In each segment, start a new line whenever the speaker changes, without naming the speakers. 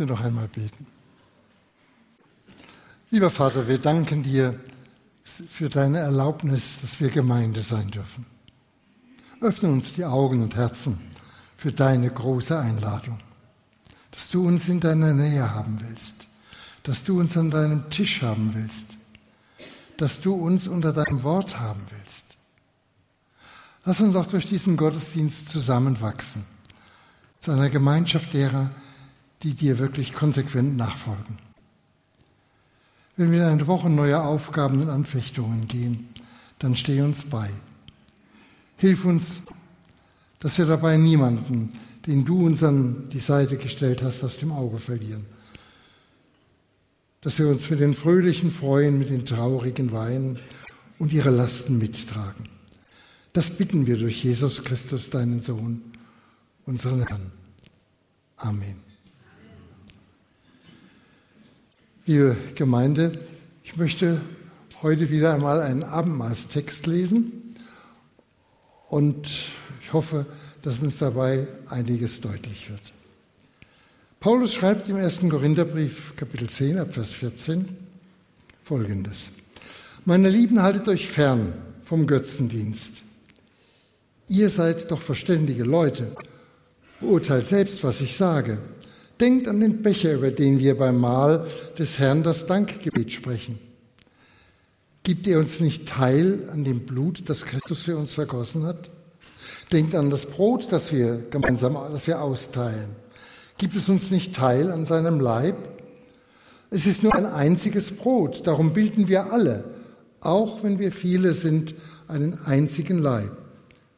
möchte noch einmal beten. Lieber Vater, wir danken dir für deine Erlaubnis, dass wir Gemeinde sein dürfen. Öffne uns die Augen und Herzen für deine große Einladung, dass du uns in deiner Nähe haben willst, dass du uns an deinem Tisch haben willst, dass du uns unter deinem Wort haben willst. Lass uns auch durch diesen Gottesdienst zusammenwachsen zu einer Gemeinschaft derer, die dir wirklich konsequent nachfolgen. Wenn wir in eine Woche neuer Aufgaben und Anfechtungen gehen, dann steh uns bei. Hilf uns, dass wir dabei niemanden, den du uns an die Seite gestellt hast, aus dem Auge verlieren. Dass wir uns mit den Fröhlichen freuen, mit den Traurigen weinen und ihre Lasten mittragen. Das bitten wir durch Jesus Christus, deinen Sohn, unseren Herrn. Amen. Liebe Gemeinde, ich möchte heute wieder einmal einen Abendmahlstext lesen und ich hoffe, dass uns dabei einiges deutlich wird. Paulus schreibt im ersten Korintherbrief, Kapitel 10, Abvers 14, folgendes. Meine Lieben, haltet euch fern vom Götzendienst. Ihr seid doch verständige Leute. Beurteilt selbst, was ich sage. Denkt an den Becher, über den wir beim Mahl des Herrn das Dankgebet sprechen. Gibt ihr uns nicht teil an dem Blut, das Christus für uns vergossen hat? Denkt an das Brot, das wir gemeinsam, das wir austeilen. Gibt es uns nicht teil an seinem Leib? Es ist nur ein einziges Brot, darum bilden wir alle, auch wenn wir viele sind, einen einzigen Leib.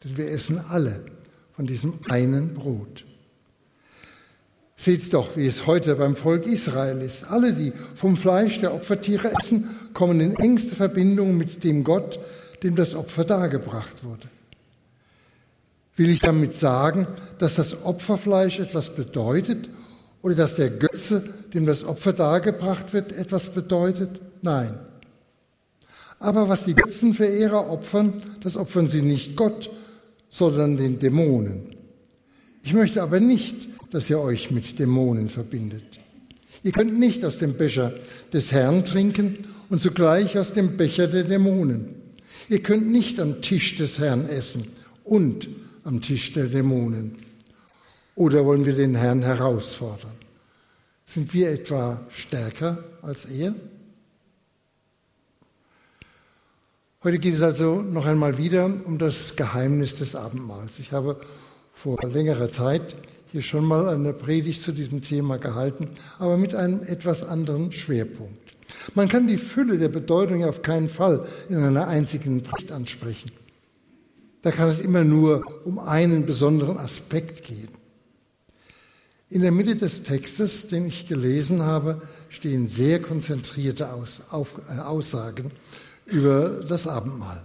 Denn wir essen alle von diesem einen Brot. Seht doch, wie es heute beim Volk Israel ist. Alle, die vom Fleisch der Opfertiere essen, kommen in engste Verbindung mit dem Gott, dem das Opfer dargebracht wurde. Will ich damit sagen, dass das Opferfleisch etwas bedeutet oder dass der Götze, dem das Opfer dargebracht wird, etwas bedeutet? Nein. Aber was die Götzenverehrer opfern, das opfern sie nicht Gott, sondern den Dämonen. Ich möchte aber nicht, dass ihr euch mit Dämonen verbindet. Ihr könnt nicht aus dem Becher des Herrn trinken und zugleich aus dem Becher der Dämonen. Ihr könnt nicht am Tisch des Herrn essen und am Tisch der Dämonen. Oder wollen wir den Herrn herausfordern? Sind wir etwa stärker als er? Heute geht es also noch einmal wieder um das Geheimnis des Abendmahls. Ich habe vor längerer Zeit hier schon mal eine Predigt zu diesem Thema gehalten, aber mit einem etwas anderen Schwerpunkt. Man kann die Fülle der Bedeutung auf keinen Fall in einer einzigen Predigt ansprechen. Da kann es immer nur um einen besonderen Aspekt gehen. In der Mitte des Textes, den ich gelesen habe, stehen sehr konzentrierte äh, Aussagen über das Abendmahl.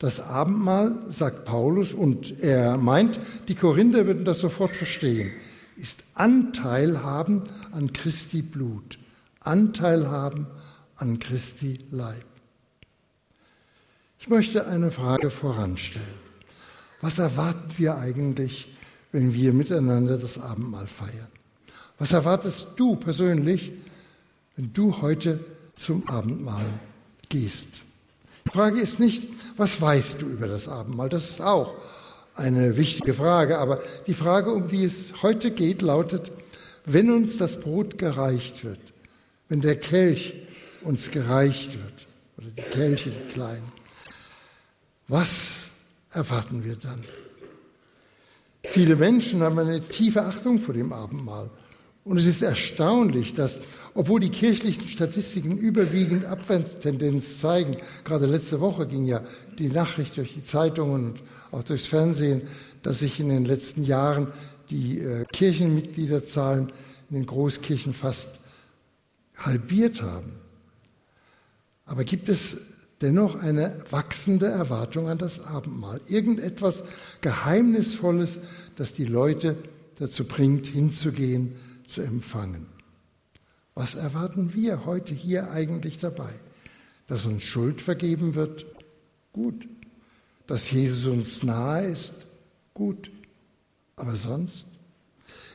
Das Abendmahl, sagt Paulus, und er meint, die Korinther würden das sofort verstehen, ist Anteil haben an Christi Blut, Anteil haben an Christi Leib. Ich möchte eine Frage voranstellen. Was erwarten wir eigentlich, wenn wir miteinander das Abendmahl feiern? Was erwartest du persönlich, wenn du heute zum Abendmahl gehst? Die Frage ist nicht, was weißt du über das Abendmahl? Das ist auch eine wichtige Frage. Aber die Frage, um die es heute geht, lautet, wenn uns das Brot gereicht wird, wenn der Kelch uns gereicht wird, oder die Kelche, die kleinen, was erwarten wir dann? Viele Menschen haben eine tiefe Achtung vor dem Abendmahl. Und es ist erstaunlich, dass, obwohl die kirchlichen Statistiken überwiegend Abwärtstendenz zeigen, gerade letzte Woche ging ja die Nachricht durch die Zeitungen und auch durchs Fernsehen, dass sich in den letzten Jahren die äh, Kirchenmitgliederzahlen in den Großkirchen fast halbiert haben. Aber gibt es dennoch eine wachsende Erwartung an das Abendmahl? Irgendetwas Geheimnisvolles, das die Leute dazu bringt, hinzugehen, zu empfangen. Was erwarten wir heute hier eigentlich dabei? Dass uns Schuld vergeben wird? Gut. Dass Jesus uns nahe ist? Gut. Aber sonst?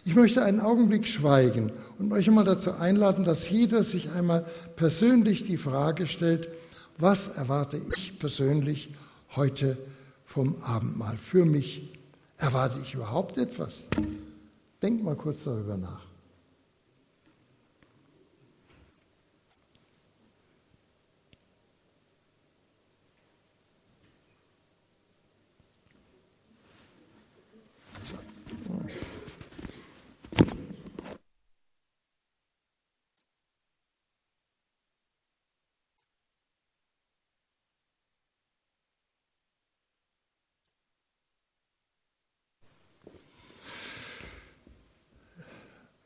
Ich möchte einen Augenblick schweigen und euch einmal dazu einladen, dass jeder sich einmal persönlich die Frage stellt, was erwarte ich persönlich heute vom Abendmahl? Für mich erwarte ich überhaupt etwas? Denk mal kurz darüber nach.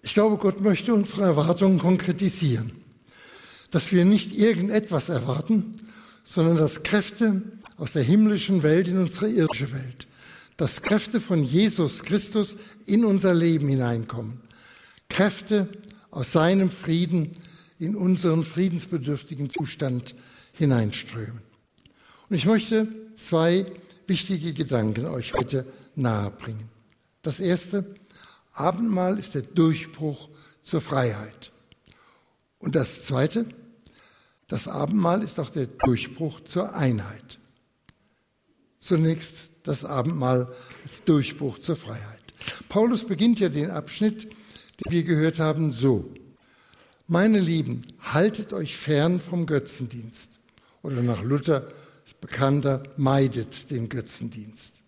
Ich glaube, Gott möchte unsere Erwartungen konkretisieren. Dass wir nicht irgendetwas erwarten, sondern dass Kräfte aus der himmlischen Welt in unsere irdische Welt, dass Kräfte von Jesus Christus in unser Leben hineinkommen. Kräfte aus seinem Frieden in unseren friedensbedürftigen Zustand hineinströmen. Und ich möchte zwei wichtige Gedanken euch heute nahebringen. Das erste, Abendmahl ist der Durchbruch zur Freiheit. Und das Zweite, das Abendmahl ist auch der Durchbruch zur Einheit. Zunächst das Abendmahl als Durchbruch zur Freiheit. Paulus beginnt ja den Abschnitt, den wir gehört haben, so. Meine Lieben, haltet euch fern vom Götzendienst. Oder nach Luther ist bekannter, meidet den Götzendienst.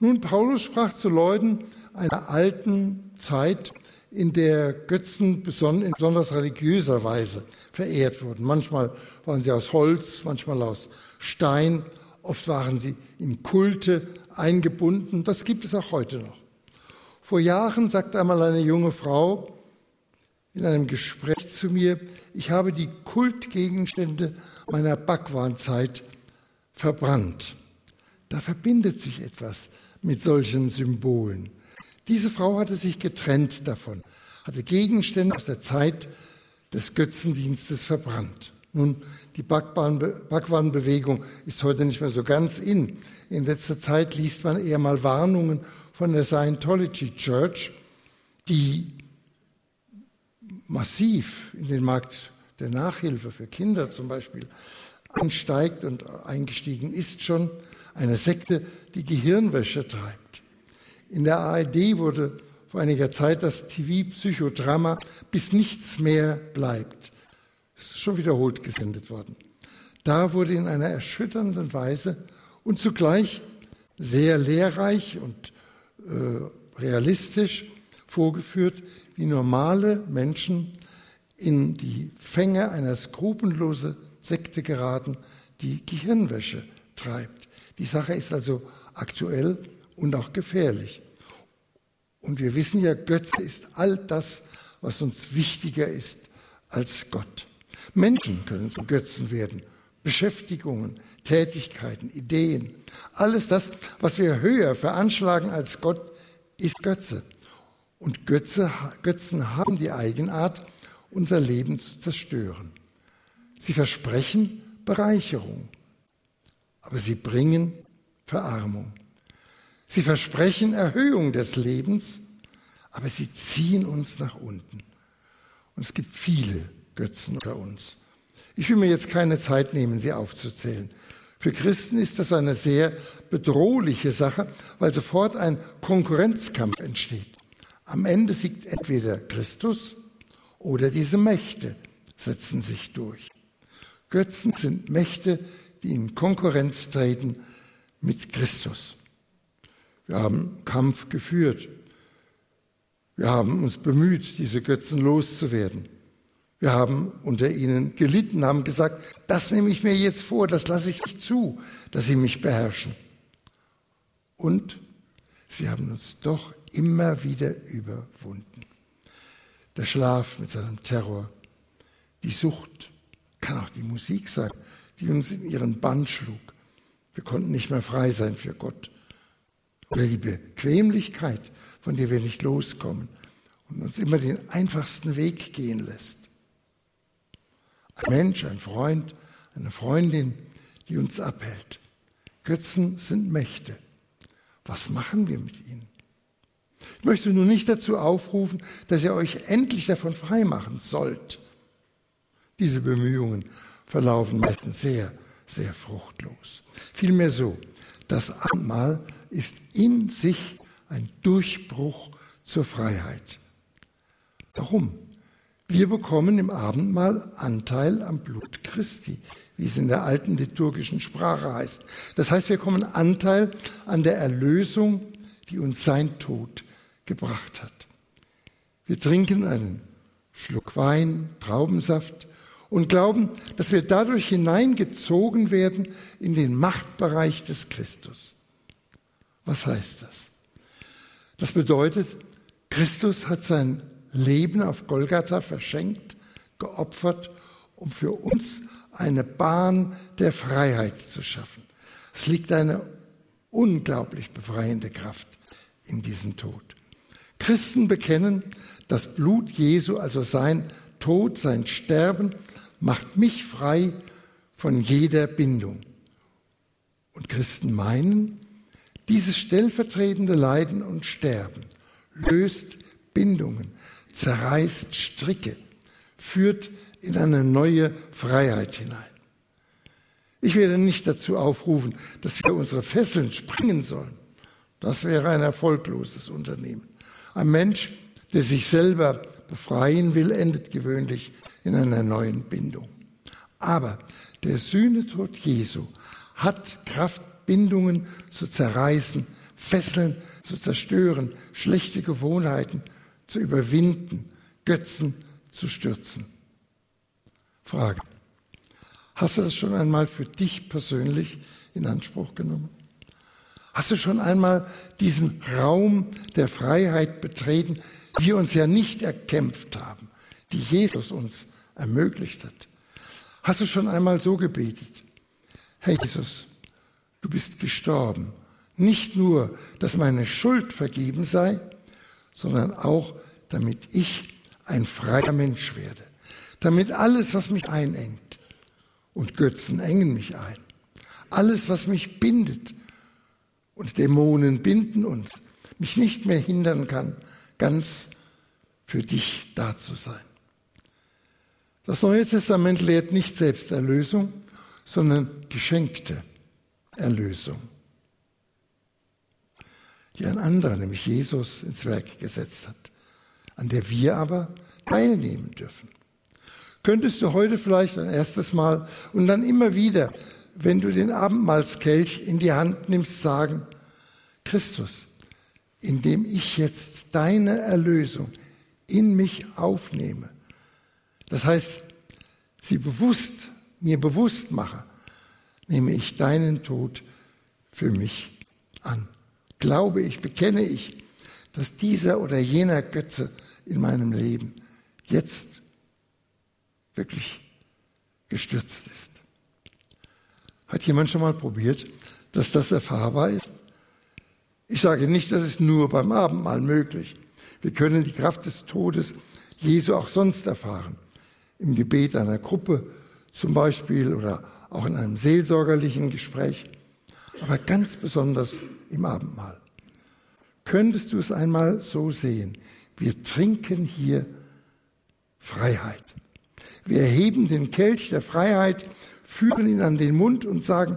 Nun, Paulus sprach zu Leuten, einer alten Zeit, in der Götzen in besonders religiöser Weise verehrt wurden. Manchmal waren sie aus Holz, manchmal aus Stein, oft waren sie in Kulte eingebunden. Das gibt es auch heute noch. Vor Jahren sagte einmal eine junge Frau in einem Gespräch zu mir, ich habe die Kultgegenstände meiner Bhagwan-Zeit verbrannt. Da verbindet sich etwas mit solchen Symbolen. Diese Frau hatte sich getrennt davon, hatte Gegenstände aus der Zeit des Götzendienstes verbrannt. Nun, die Bhagwan-Bewegung ist heute nicht mehr so ganz in. In letzter Zeit liest man eher mal Warnungen von der Scientology Church, die massiv in den Markt der Nachhilfe für Kinder zum Beispiel einsteigt und eingestiegen ist schon eine Sekte, die Gehirnwäsche treibt. In der ARD wurde vor einiger Zeit das TV-Psychodrama Bis nichts mehr bleibt. ist schon wiederholt gesendet worden. Da wurde in einer erschütternden Weise und zugleich sehr lehrreich und äh, realistisch vorgeführt, wie normale Menschen in die Fänge einer skrupellosen Sekte geraten, die Gehirnwäsche treibt. Die Sache ist also aktuell und auch gefährlich. Und wir wissen ja, Götze ist all das, was uns wichtiger ist als Gott. Menschen können zu Götzen werden. Beschäftigungen, Tätigkeiten, Ideen. Alles das, was wir höher veranschlagen als Gott, ist Götze. Und Götze, Götzen haben die Eigenart, unser Leben zu zerstören. Sie versprechen Bereicherung, aber sie bringen Verarmung. Sie versprechen Erhöhung des Lebens, aber sie ziehen uns nach unten. Und es gibt viele Götzen unter uns. Ich will mir jetzt keine Zeit nehmen, sie aufzuzählen. Für Christen ist das eine sehr bedrohliche Sache, weil sofort ein Konkurrenzkampf entsteht. Am Ende siegt entweder Christus oder diese Mächte setzen sich durch. Götzen sind Mächte, die in Konkurrenz treten mit Christus. Wir haben Kampf geführt. Wir haben uns bemüht, diese Götzen loszuwerden. Wir haben unter ihnen gelitten, haben gesagt, das nehme ich mir jetzt vor, das lasse ich nicht zu, dass sie mich beherrschen. Und sie haben uns doch immer wieder überwunden. Der Schlaf mit seinem Terror, die Sucht, kann auch die Musik sein, die uns in ihren Bann schlug. Wir konnten nicht mehr frei sein für Gott oder die Bequemlichkeit, von der wir nicht loskommen und uns immer den einfachsten Weg gehen lässt. Ein Mensch, ein Freund, eine Freundin, die uns abhält. Götzen sind Mächte. Was machen wir mit ihnen? Ich möchte nur nicht dazu aufrufen, dass ihr euch endlich davon freimachen sollt. Diese Bemühungen verlaufen meistens sehr, sehr fruchtlos. Vielmehr so, das Abendmahl ist in sich ein Durchbruch zur Freiheit. Warum? Wir bekommen im Abendmahl Anteil am Blut Christi, wie es in der alten liturgischen Sprache heißt. Das heißt, wir bekommen Anteil an der Erlösung, die uns sein Tod gebracht hat. Wir trinken einen Schluck Wein, Traubensaft und glauben, dass wir dadurch hineingezogen werden in den Machtbereich des Christus. Was heißt das? Das bedeutet, Christus hat sein Leben auf Golgatha verschenkt, geopfert, um für uns eine Bahn der Freiheit zu schaffen. Es liegt eine unglaublich befreiende Kraft in diesem Tod. Christen bekennen, das Blut Jesu, also sein Tod, sein Sterben, macht mich frei von jeder Bindung. Und Christen meinen, dieses stellvertretende Leiden und Sterben löst Bindungen, zerreißt Stricke, führt in eine neue Freiheit hinein. Ich werde nicht dazu aufrufen, dass wir unsere Fesseln springen sollen. Das wäre ein erfolgloses Unternehmen. Ein Mensch, der sich selber befreien will, endet gewöhnlich in einer neuen Bindung. Aber der Sühnetod Jesu hat Kraft, Bindungen zu zerreißen, Fesseln zu zerstören, schlechte Gewohnheiten zu überwinden, Götzen zu stürzen. Frage. Hast du das schon einmal für dich persönlich in Anspruch genommen? Hast du schon einmal diesen Raum der Freiheit betreten, wir uns ja nicht erkämpft haben, die Jesus uns ermöglicht hat? Hast du schon einmal so gebetet? Herr Jesus, du bist gestorben. Nicht nur, dass meine Schuld vergeben sei, sondern auch, damit ich ein freier Mensch werde. Damit alles, was mich einengt, und Götzen engen mich ein, alles, was mich bindet, und Dämonen binden uns, mich nicht mehr hindern kann, ganz für dich da zu sein. Das Neue Testament lehrt nicht Selbsterlösung, sondern geschenkte Erlösung, die ein anderer, nämlich Jesus, ins Werk gesetzt hat, an der wir aber teilnehmen dürfen. Könntest du heute vielleicht ein erstes Mal und dann immer wieder wenn du den Abendmahlskelch in die Hand nimmst, sagen, Christus, indem ich jetzt deine Erlösung in mich aufnehme, das heißt, sie bewusst, mir bewusst mache, nehme ich deinen Tod für mich an. Glaube ich, bekenne ich, dass dieser oder jener Götze in meinem Leben jetzt wirklich gestürzt ist. Hat jemand schon mal probiert, dass das erfahrbar ist? Ich sage nicht, das ist nur beim Abendmahl möglich. Wir können die Kraft des Todes Jesu auch sonst erfahren. Im Gebet einer Gruppe zum Beispiel oder auch in einem seelsorgerlichen Gespräch. Aber ganz besonders im Abendmahl. Könntest du es einmal so sehen? Wir trinken hier Freiheit. Wir erheben den Kelch der Freiheit führen ihn an den Mund und sagen,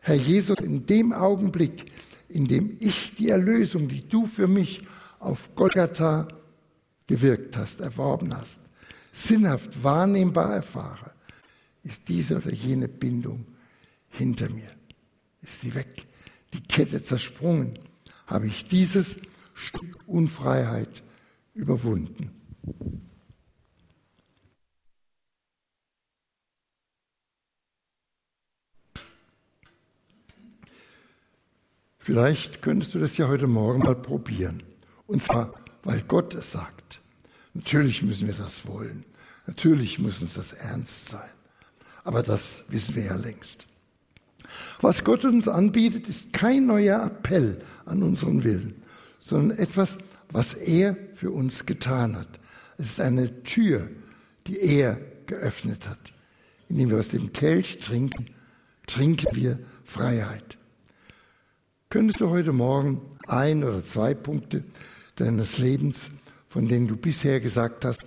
Herr Jesus, in dem Augenblick, in dem ich die Erlösung, die du für mich auf Golgatha gewirkt hast, erworben hast, sinnhaft wahrnehmbar erfahre, ist diese oder jene Bindung hinter mir. Ist sie weg, die Kette zersprungen, habe ich dieses Stück Unfreiheit überwunden. Vielleicht könntest du das ja heute Morgen mal probieren. Und zwar, weil Gott es sagt. Natürlich müssen wir das wollen. Natürlich muss uns das ernst sein. Aber das wissen wir ja längst. Was Gott uns anbietet, ist kein neuer Appell an unseren Willen, sondern etwas, was er für uns getan hat. Es ist eine Tür, die er geöffnet hat. Indem wir aus dem Kelch trinken, trinken wir Freiheit. Könntest du heute Morgen ein oder zwei Punkte deines Lebens, von denen du bisher gesagt hast,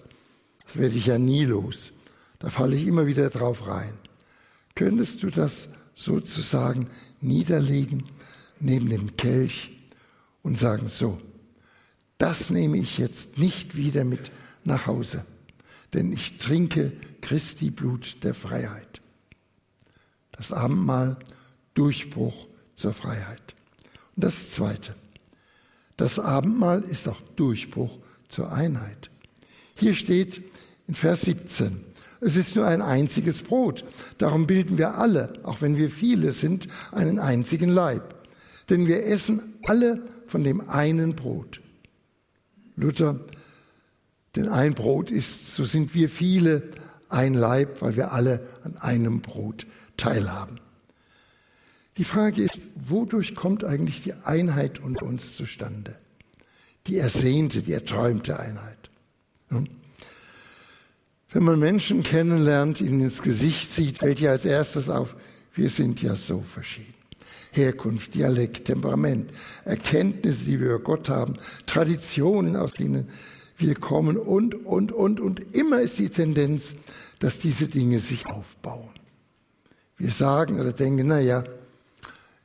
das werde ich ja nie los. Da falle ich immer wieder drauf rein. Könntest du das sozusagen niederlegen neben dem Kelch und sagen, so, das nehme ich jetzt nicht wieder mit nach Hause, denn ich trinke Christi Blut der Freiheit. Das Abendmahl, Durchbruch zur Freiheit. Und das Zweite, das Abendmahl ist auch Durchbruch zur Einheit. Hier steht in Vers 17, es ist nur ein einziges Brot. Darum bilden wir alle, auch wenn wir viele sind, einen einzigen Leib. Denn wir essen alle von dem einen Brot. Luther, denn ein Brot ist, so sind wir viele ein Leib, weil wir alle an einem Brot teilhaben. Die Frage ist, wodurch kommt eigentlich die Einheit unter uns zustande? Die ersehnte, die erträumte Einheit. Hm? Wenn man Menschen kennenlernt, ihnen ins Gesicht sieht, fällt ja als erstes auf, wir sind ja so verschieden. Herkunft, Dialekt, Temperament, Erkenntnisse, die wir über Gott haben, Traditionen, aus denen wir kommen und, und, und. Und immer ist die Tendenz, dass diese Dinge sich aufbauen. Wir sagen oder denken, na ja,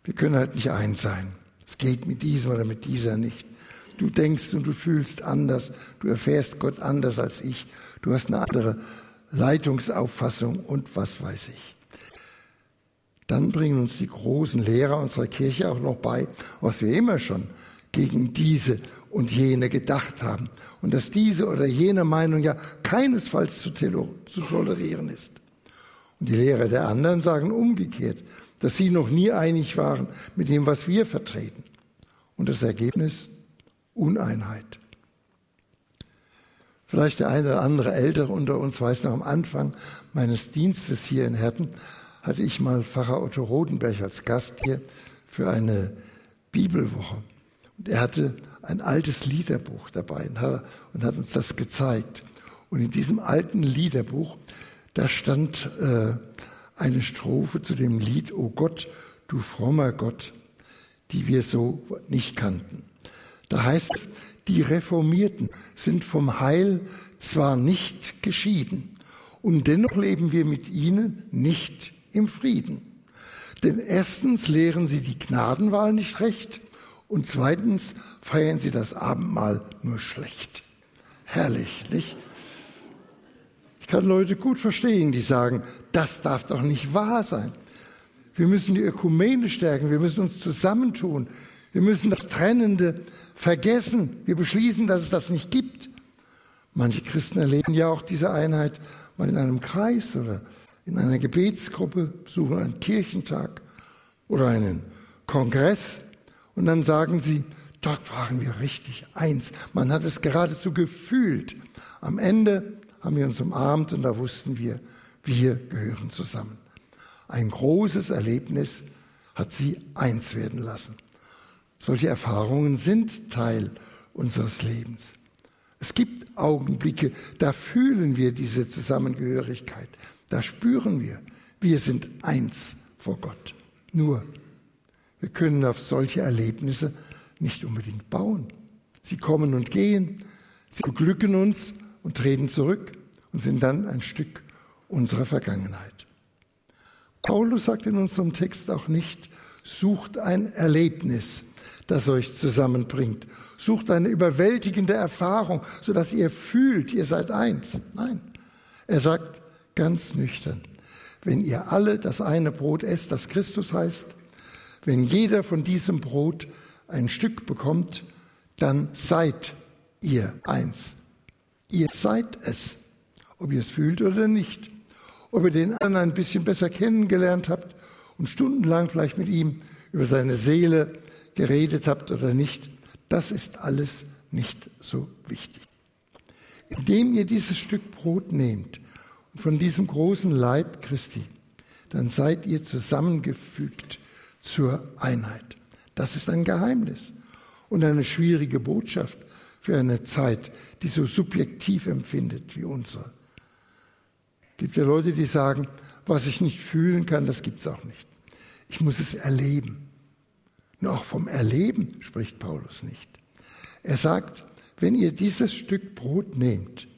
wir können halt nicht eins sein. Es geht mit diesem oder mit dieser nicht. Du denkst und du fühlst anders. Du erfährst Gott anders als ich. Du hast eine andere Leitungsauffassung und was weiß ich. Dann bringen uns die großen Lehrer unserer Kirche auch noch bei, was wir immer schon gegen diese und jene gedacht haben. Und dass diese oder jene Meinung ja keinesfalls zu, zu tolerieren ist. Und die Lehrer der anderen sagen umgekehrt, dass sie noch nie einig waren mit dem, was wir vertreten. Und das Ergebnis? Uneinheit. Vielleicht der eine oder andere Ältere unter uns weiß noch am Anfang meines Dienstes hier in Herten, hatte ich mal Pfarrer Otto Rodenberg als Gast hier für eine Bibelwoche. Und er hatte ein altes Liederbuch dabei und hat, uns das gezeigt. Und in diesem alten Liederbuch, da stand äh, eine Strophe zu dem Lied O Gott, du frommer Gott, die wir so nicht kannten. Da heißt es, die Reformierten sind vom Heil zwar nicht geschieden, und dennoch leben wir mit ihnen nicht im Frieden. Denn erstens lehren sie die Gnadenwahl nicht recht und zweitens feiern sie das Abendmahl nur schlecht. Herrlich, nicht? kann Leute gut verstehen, die sagen, das darf doch nicht wahr sein. Wir müssen die Ökumene stärken, wir müssen uns zusammentun, wir müssen das Trennende vergessen, wir beschließen, dass es das nicht gibt. Manche Christen erleben ja auch diese Einheit mal in einem Kreis oder in einer Gebetsgruppe, besuchen einen Kirchentag oder einen Kongress und dann sagen sie, dort waren wir richtig eins. Man hat es geradezu gefühlt. Am Ende haben wir uns umarmt und da wussten wir, wir gehören zusammen. Ein großes Erlebnis hat sie eins werden lassen. Solche Erfahrungen sind Teil unseres Lebens. Es gibt Augenblicke, da fühlen wir diese Zusammengehörigkeit, da spüren wir, wir sind eins vor Gott. Nur, wir können auf solche Erlebnisse nicht unbedingt bauen. Sie kommen und gehen, sie beglücken uns und treten zurück und sind dann ein Stück unserer Vergangenheit. Paulus sagt in unserem Text auch nicht, sucht ein Erlebnis, das euch zusammenbringt. Sucht eine überwältigende Erfahrung, sodass ihr fühlt, ihr seid eins. Nein, er sagt ganz nüchtern, wenn ihr alle das eine Brot esst, das Christus heißt, wenn jeder von diesem Brot ein Stück bekommt, dann seid ihr eins. Ihr seid es, ob ihr es fühlt oder nicht. Ob ihr den anderen ein bisschen besser kennengelernt habt und stundenlang vielleicht mit ihm über seine Seele geredet habt oder nicht, das ist alles nicht so wichtig. Indem ihr dieses Stück Brot nehmt und von diesem großen Leib Christi, dann seid ihr zusammengefügt zur Einheit. Das ist ein Geheimnis und eine schwierige Botschaft für eine Zeit, die so subjektiv empfindet wie unsere. Gibt ja Leute, die sagen, was ich nicht fühlen kann, das gibt es auch nicht. Ich muss es erleben. Nur auch vom Erleben spricht Paulus nicht. Er sagt, wenn ihr dieses Stück Brot nehmt,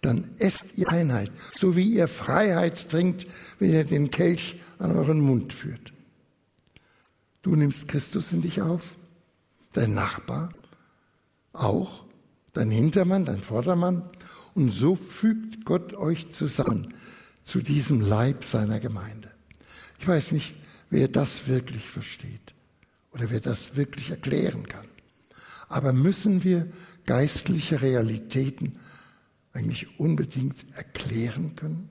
dann esst ihr Einheit, so wie ihr Freiheit trinkt, wenn ihr den Kelch an euren Mund führt. Du nimmst Christus in dich auf, dein Nachbar auch, dein Hintermann, dein Vordermann, und so fügt Gott euch zusammen zu diesem Leib seiner Gemeinde. Ich weiß nicht, wer das wirklich versteht oder wer das wirklich erklären kann. Aber müssen wir geistliche Realitäten eigentlich unbedingt erklären können?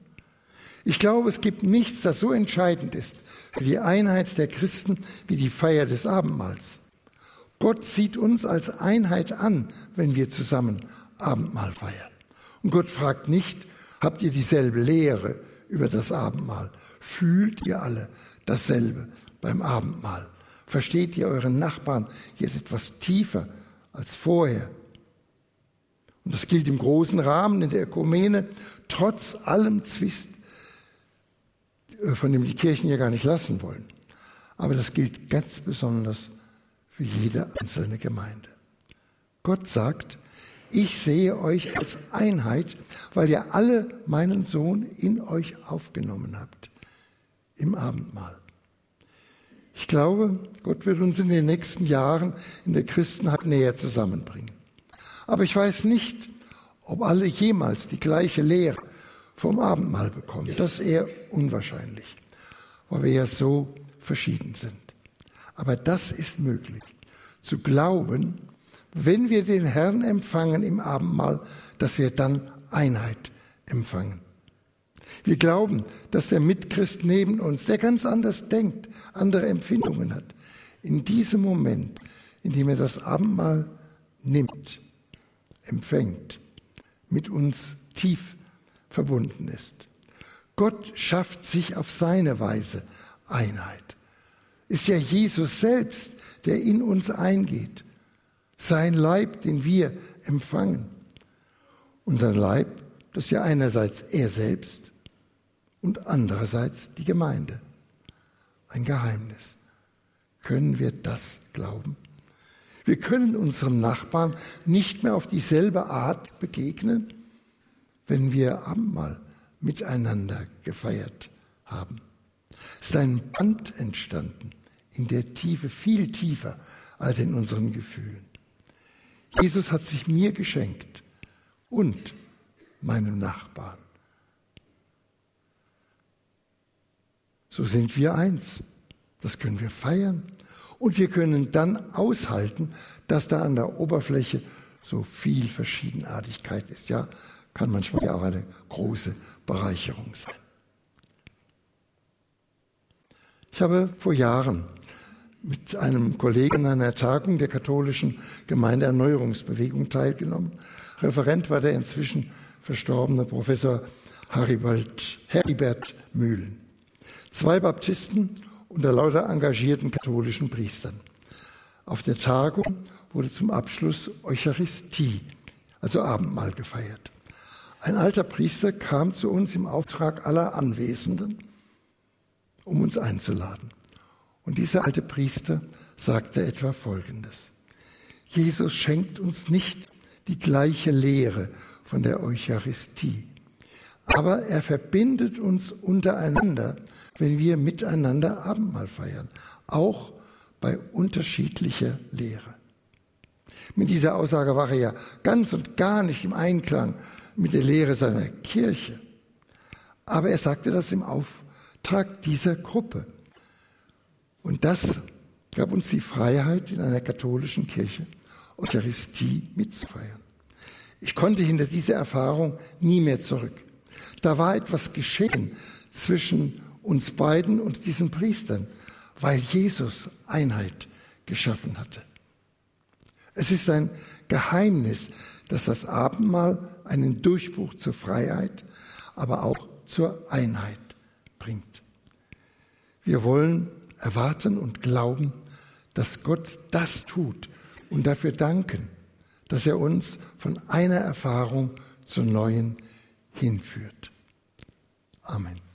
Ich glaube, es gibt nichts, das so entscheidend ist für die Einheit der Christen wie die Feier des Abendmahls. Gott sieht uns als Einheit an, wenn wir zusammen Abendmahl feiern. Und Gott fragt nicht, habt ihr dieselbe Lehre über das Abendmahl? Fühlt ihr alle dasselbe beim Abendmahl? Versteht ihr euren Nachbarn jetzt etwas tiefer als vorher? Und das gilt im großen Rahmen in der Ökumene, trotz allem Zwist, äh, von dem die Kirchen ja gar nicht lassen wollen. Aber das gilt ganz besonders für jede einzelne Gemeinde. Gott sagt, ich sehe euch als Einheit, weil ihr alle meinen Sohn in euch aufgenommen habt im Abendmahl. Ich glaube, Gott wird uns in den nächsten Jahren in der Christenheit näher zusammenbringen. Aber ich weiß nicht, ob alle jemals die gleiche Lehre vom Abendmahl bekommen. Das ist eher unwahrscheinlich, weil wir ja so verschieden sind. Aber das ist möglich. Zu glauben, wenn wir den Herrn empfangen im Abendmahl, dass wir dann Einheit empfangen. Wir glauben, dass der Mitchrist neben uns, der ganz anders denkt, andere Empfindungen hat, in diesem Moment, in dem er das Abendmahl nimmt, empfängt, mit uns tief verbunden ist. Gott schafft sich auf seine Weise Einheit. Ist ja Jesus selbst, der in uns eingeht. Sein Leib, den wir empfangen. Unser Leib, das ist ja einerseits er selbst und andererseits die Gemeinde. Ein Geheimnis. Können wir das glauben? Wir können unserem Nachbarn nicht mehr auf dieselbe Art begegnen, wenn wir Abendmahl miteinander gefeiert haben. Es ist ein Band entstanden in der Tiefe, viel tiefer als in unseren Gefühlen. Jesus hat sich mir geschenkt und meinem Nachbarn. So sind wir eins. Das können wir feiern. Und wir können dann aushalten, dass da an der Oberfläche so viel Verschiedenartigkeit ist. Ja, kann manchmal ja auch eine große Bereicherung sein. Ich habe vor Jahren mit einem Kollegen an einer Tagung der katholischen Gemeindeerneuerungsbewegung teilgenommen. Referent war der inzwischen verstorbene Professor Haribald, Heribert Mühlen. Zwei Baptisten unter lauter engagierten katholischen Priestern. Auf der Tagung wurde zum Abschluss Eucharistie, also Abendmahl gefeiert. Ein alter Priester kam zu uns im Auftrag aller Anwesenden, um uns einzuladen. Und dieser alte Priester sagte etwa Folgendes. Jesus schenkt uns nicht die gleiche Lehre von der Eucharistie, aber er verbindet uns untereinander wenn wir miteinander Abendmahl feiern, auch bei unterschiedlicher Lehre. Mit dieser Aussage war er ja ganz und gar nicht im Einklang mit der Lehre seiner Kirche. Aber er sagte das im Auftrag dieser Gruppe. Und das gab uns die Freiheit, in einer katholischen Kirche Eucharistie mitzufeiern. Ich konnte hinter dieser Erfahrung nie mehr zurück. Da war etwas geschehen zwischen uns beiden und diesen Priestern, weil Jesus Einheit geschaffen hatte. Es ist ein Geheimnis, dass das Abendmahl einen Durchbruch zur Freiheit, aber auch zur Einheit bringt. Wir wollen erwarten und glauben, dass Gott das tut und dafür danken, dass er uns von einer Erfahrung zur neuen hinführt. Amen.